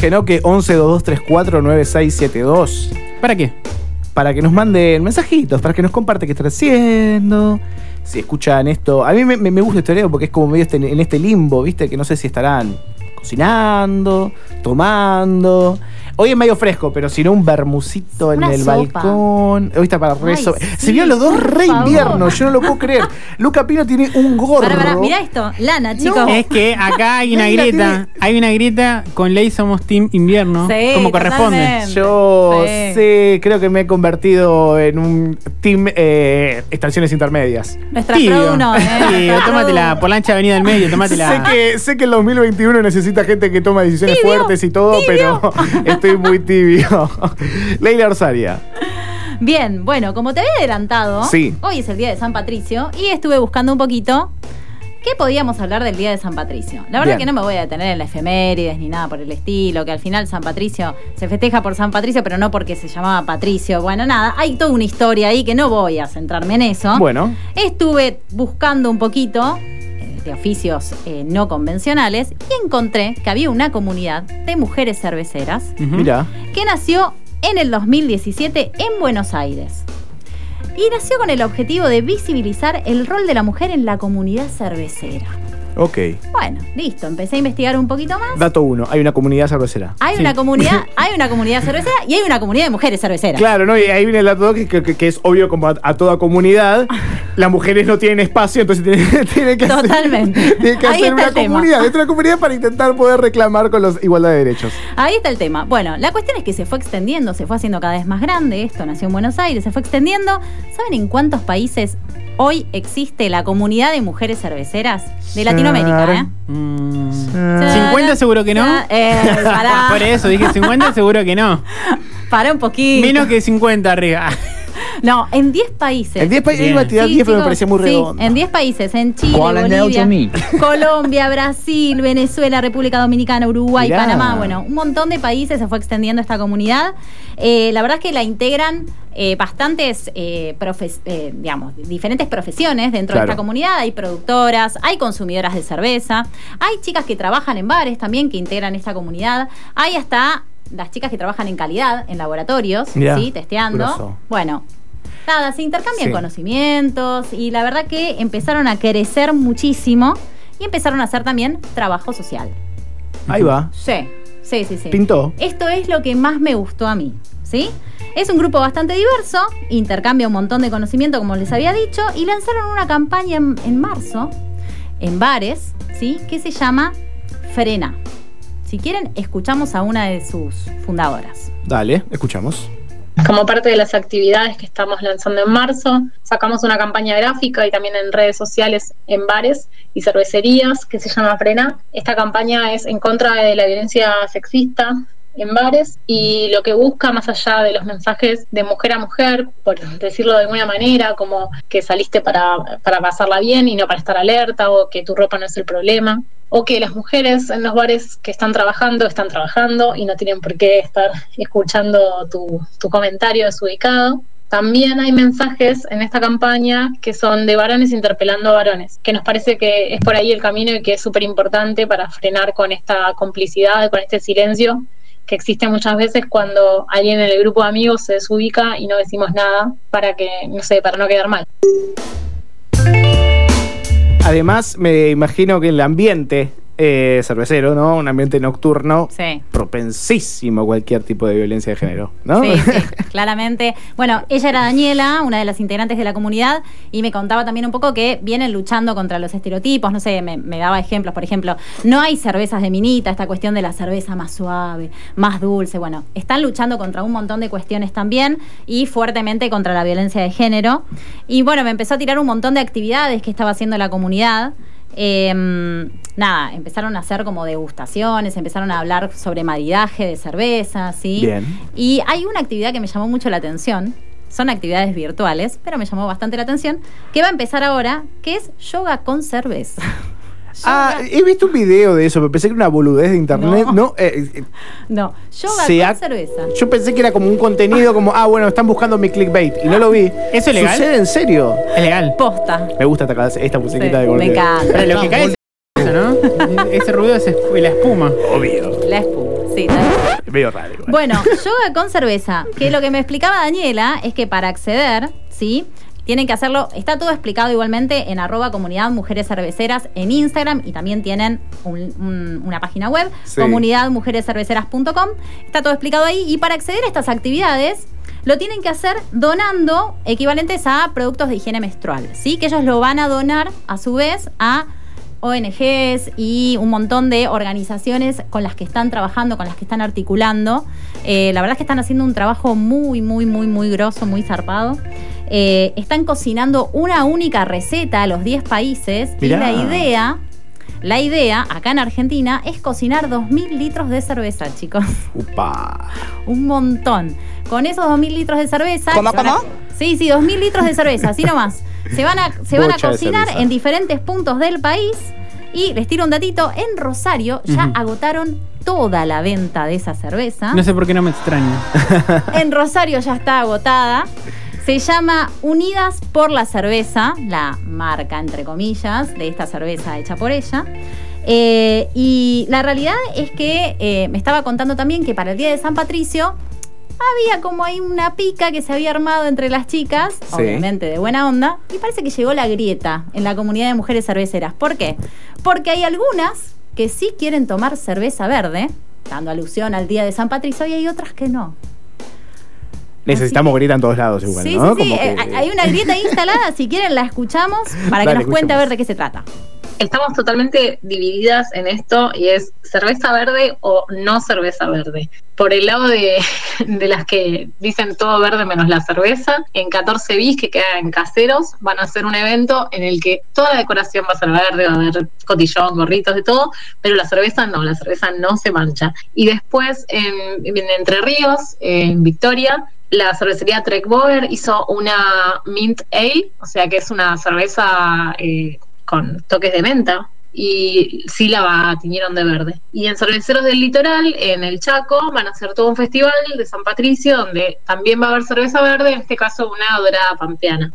Les dije, ¿no? Que 1122349672. ¿Para qué? Para que nos manden mensajitos, para que nos comparte qué están haciendo. Si escuchan esto. A mí me, me- gusta este horario porque es como medio este- en este limbo, ¿viste? Que no sé si estarán cocinando, tomando. Hoy es medio fresco, pero si no, un bermucito en Una el sopa. balcón. Hoy está para re Ay, so- sí, Se vio los dos por re favor. invierno, yo no lo puedo creer. Luca Pino tiene un gorro. Para, para, mira esto. Lana, chicos. Es que acá hay una Leila grieta. Hay una grieta con ley somos Team Invierno. Sí, como corresponde. totalmente. Yo Sí. sí, creo que me he convertido en un team eh, estaciones intermedias. Nuestra Tibio. Produ no, ¿eh? Tibio, Nuestra tómatela Produ. por la ancha avenida del medio, tómatela. Sé que, sé que el 2021 necesita gente que toma decisiones Tibio, fuertes y todo, tibio. pero estoy muy tibio. Leila Orsaria. Bien, bueno, como te había adelantado, Sí. hoy es el día de San Patricio y estuve buscando un poquito qué podíamos hablar del día de San Patricio. La verdad Bien. que no me voy a detener en la efemérides ni nada por el estilo, que al final San Patricio se festeja por San Patricio, pero no porque se llamaba Patricio. Bueno, nada, hay toda una historia ahí que no voy a centrarme en eso. Bueno, Estuve buscando un poquito de oficios eh, no convencionales y encontré que había una comunidad de mujeres cerveceras que nació en el 2017 en Buenos Aires. Y nació con el objetivo de visibilizar el rol de la mujer en la comunidad cervecera. Ok. Bueno, listo, empecé a investigar un poquito más. Dato uno, hay una comunidad cervecera. Hay Sí. una comunidad, hay una comunidad cervecera y hay una comunidad de mujeres cerveceras. Claro, ¿no? Y ahí viene el dato dos, que, que- que es obvio como a, a toda comunidad. Las mujeres no tienen espacio, entonces tienen, tienen que hacer, Totalmente. tienen que Ahí hacer una comunidad, dentro de la comunidad para intentar poder reclamar con los igualdad de derechos. Ahí está el tema. Bueno, la cuestión es que se fue extendiendo, se fue haciendo cada vez más grande. Esto nació en Buenos Aires, se fue extendiendo. ¿Saben en cuántos países hoy existe la comunidad de mujeres cerveceras? De Latinoamérica, ¿eh? Mm. 50 seguro que no. Eh, pará. Por eso dije 50 seguro que no. Pará un poquito. Menos que 50 arriba. No, en 10 países. En 10 países Bien. iba a tirar Sí, 10, pero me parecía muy sí, redondo. en 10 países, en Chile, Bolivia. Colombia, Brasil, Venezuela, República Dominicana, Uruguay, Mirá. Panamá, bueno, un montón de países se fue extendiendo esta comunidad. Eh, la verdad es que la integran eh, bastantes, eh, profes- eh, digamos, diferentes profesiones dentro Claro. de esta comunidad. Hay productoras, hay consumidoras de cerveza, hay chicas que trabajan en bares también que integran esta comunidad, hay hasta las chicas que trabajan en calidad, en laboratorios, Mirá, ¿sí? testeando. grosso. Bueno, nada, se intercambian Sí. conocimientos y la verdad que empezaron a crecer muchísimo y empezaron a hacer también trabajo social. Ahí va. Sí, sí, sí, sí. Pintó. Esto es lo que más me gustó a mí, ¿sí? Es un grupo bastante diverso, intercambia un montón de conocimiento, como les había dicho, y lanzaron una campaña en, en marzo, en bares, ¿sí? Que se llama Frena. Si quieren, escuchamos a una de sus fundadoras. Dale, escuchamos. Como parte de las actividades que estamos lanzando en marzo, sacamos una campaña gráfica y también en redes sociales, en bares y cervecerías, que se llama Frena. Esta campaña es en contra de la violencia sexista en bares y lo que busca más allá de los mensajes de mujer a mujer, por decirlo de alguna manera, como que saliste para, para pasarla bien y no para estar alerta o que tu ropa no es el problema, o que las mujeres en los bares que están trabajando están trabajando y no tienen por qué estar escuchando tu, tu comentario desubicado. También hay mensajes en esta campaña que son de varones interpelando a varones, que nos parece que es por ahí el camino y que es súper importante para frenar con esta complicidad, con este silencio que existe muchas veces cuando alguien en el grupo de amigos se desubica y no decimos nada para que, no sé, para no quedar mal. Además, me imagino que el ambiente eh, cervecero, ¿no? Un ambiente nocturno. Sí. Propensísimo a cualquier tipo de violencia de género, ¿no? Sí, sí, claramente. Bueno, ella era Daniela, una de las integrantes de la comunidad, y me contaba también un poco que vienen luchando contra los estereotipos. No sé, me, me daba ejemplos. Por ejemplo, no hay cervezas de minita, esta cuestión de la cerveza más suave, más dulce. Bueno, están luchando contra un montón de cuestiones también y fuertemente contra la violencia de género. Y bueno, me empezó a tirar un montón de actividades que estaba haciendo la comunidad. Eh, nada, empezaron a hacer como degustaciones, empezaron a hablar sobre maridaje de cerveza, ¿sí? Bien. Y hay una actividad que me llamó mucho la atención. Son actividades virtuales, pero me llamó bastante la atención, que va a empezar ahora, que es yoga con cerveza. Ah, he visto un video de eso, pero pensé que era una boludez de internet. No. No, eh, eh, No, yoga se con ha- cerveza. Yo pensé que era como un contenido como, ah, bueno, están buscando mi clickbait. Y no lo vi. ¿Eso es legal? ¿Sucede en serio? Es legal. Posta. Me gusta esta, esta musiquita Sí, de me encanta. Pero lo que cae es eso, ¿no? Ese ruido es la espuma. Obvio. La espuma. Sí. Medio raro. igual. Bueno, yoga con cerveza. Que lo que me explicaba Daniela es que para acceder, ¿sí? Tienen que hacerlo, está todo explicado igualmente en arroba comunidad mujeres cerveceras en Instagram y también tienen un- un- una página web, Sí. comunidadmujerescerveceras.com. Está todo explicado ahí y para acceder a estas actividades lo tienen que hacer donando equivalentes a productos de higiene menstrual, ¿sí? Que ellos lo van a donar a su vez a ONGs y un montón de organizaciones con las que están trabajando, con las que están articulando. Eh, la verdad es que están haciendo un trabajo muy, muy, muy, muy grosso, muy zarpado. Eh, están cocinando una única receta a los 10 países Mirá. y la idea, la idea acá en Argentina es cocinar 2.000 litros de cerveza, chicos. Upa. Un montón. Con esos 2.000 litros de cerveza. ¿Cómo, van a- cómo? Sí, sí, 2.000 litros de cerveza, así nomás. Se van a, se van a cocinar en diferentes puntos del país. Y les tiro un datito: en Rosario ya agotaron toda la venta de esa cerveza. No sé por qué no me extraña. En Rosario ya está agotada. Se llama Unidas por la Cerveza, la marca, entre comillas, de esta cerveza hecha por ella. Eh, y la realidad es que eh, me estaba contando también que para el Día de San Patricio había como ahí una pica que se había armado entre las chicas, Sí. obviamente de buena onda, y parece que llegó la grieta en la comunidad de mujeres cerveceras. ¿Por qué? Porque hay algunas que sí quieren tomar cerveza verde, dando alusión al Día de San Patricio, y hay otras que no. Necesitamos gritar en todos lados igual, Sí, ¿no? sí, sí. Eh, que- Hay una grieta instalada. Si quieren, la escuchamos para que nos cuente a ver de qué se trata. Estamos totalmente divididas en esto y es cerveza verde o no cerveza verde. Por el lado de, de las que dicen todo verde menos la cerveza, en 14 bis que queda en caseros van a hacer un evento en el que toda la decoración va a ser verde, va a haber cotillón, gorritos, de todo, pero la cerveza no, la cerveza no se mancha. Y después en, en Entre Ríos, en Victoria, la cervecería Trek Boer hizo una Mint Ale, o sea que es una cerveza eh, con toques de menta. Y sí la tiñeron de verde. Y en Cerveceros del Litoral, en el Chaco, van a hacer todo un festival de San Patricio, donde también va a haber cerveza verde, en este caso una dorada pampeana.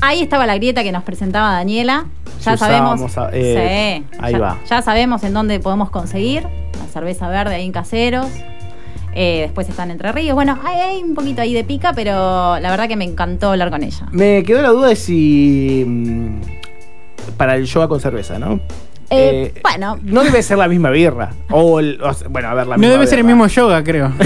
Ahí estaba la grieta que nos presentaba Daniela. Ya Si sabemos. usábamos a- eh, Sí, ahí ya, va. ya sabemos en dónde podemos conseguir la cerveza verde ahí en caseros. Eh, después están Entre Ríos. Bueno, hay, un poquito ahí de pica, pero la verdad que me encantó hablar con ella. Me quedó la duda de si. mm, Para el yoga con cerveza, ¿no? Eh, Eh, bueno, No debe ser la misma birra. O, el- o sea, bueno, a ver, la No misma debe ser el mismo yoga, creo.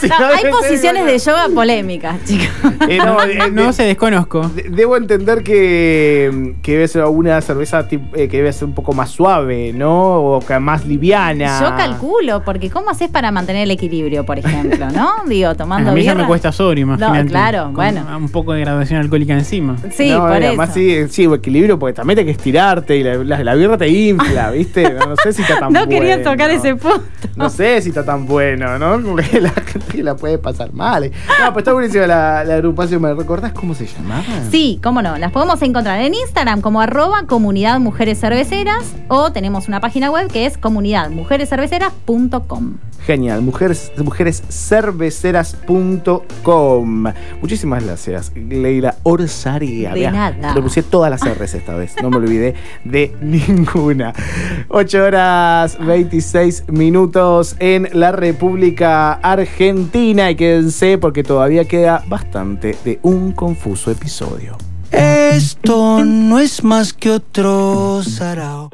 Sí, no, no hay posiciones de yoga polémicas, chicos. Eh, no, eh, No de- se desconozco. de- Debo entender que, que debe ser una cerveza tip- eh, que debe ser un poco más suave, ¿no? O que más liviana. Yo calculo, porque ¿cómo haces para mantener el equilibrio, por ejemplo? ¿No? Digo, tomando A mí ya me cuesta sobrio, imagínate. claro, Con bueno. Un poco de graduación alcohólica encima. Sí, No, por eh, eso. Además, sí, sí, equilibrio, porque también hay que estirarte y la, la- la birra te infla, ¿viste? No, no sé si está tan no bueno. quería tocar ese punto. No sé si está tan bueno, ¿no? Como que la gente la puede pasar mal. No, pues está buenísima la, la agrupación. ¿Me recordás cómo se llamaba? Sí, cómo no. Las podemos encontrar en Instagram como arroba comunidad mujeres cerveceras o tenemos una página web que es comunidadmujerescerveceras.com. Genial, mujeres, mujerescerveceras.com. Muchísimas gracias, Leila Orsaria. De nada. Le puse todas las R's esta vez, no me olvidé de ninguna. 8 horas 26 minutos en la República Argentina. Y quédense porque todavía queda bastante de un confuso episodio. Esto no es más que otro sarao.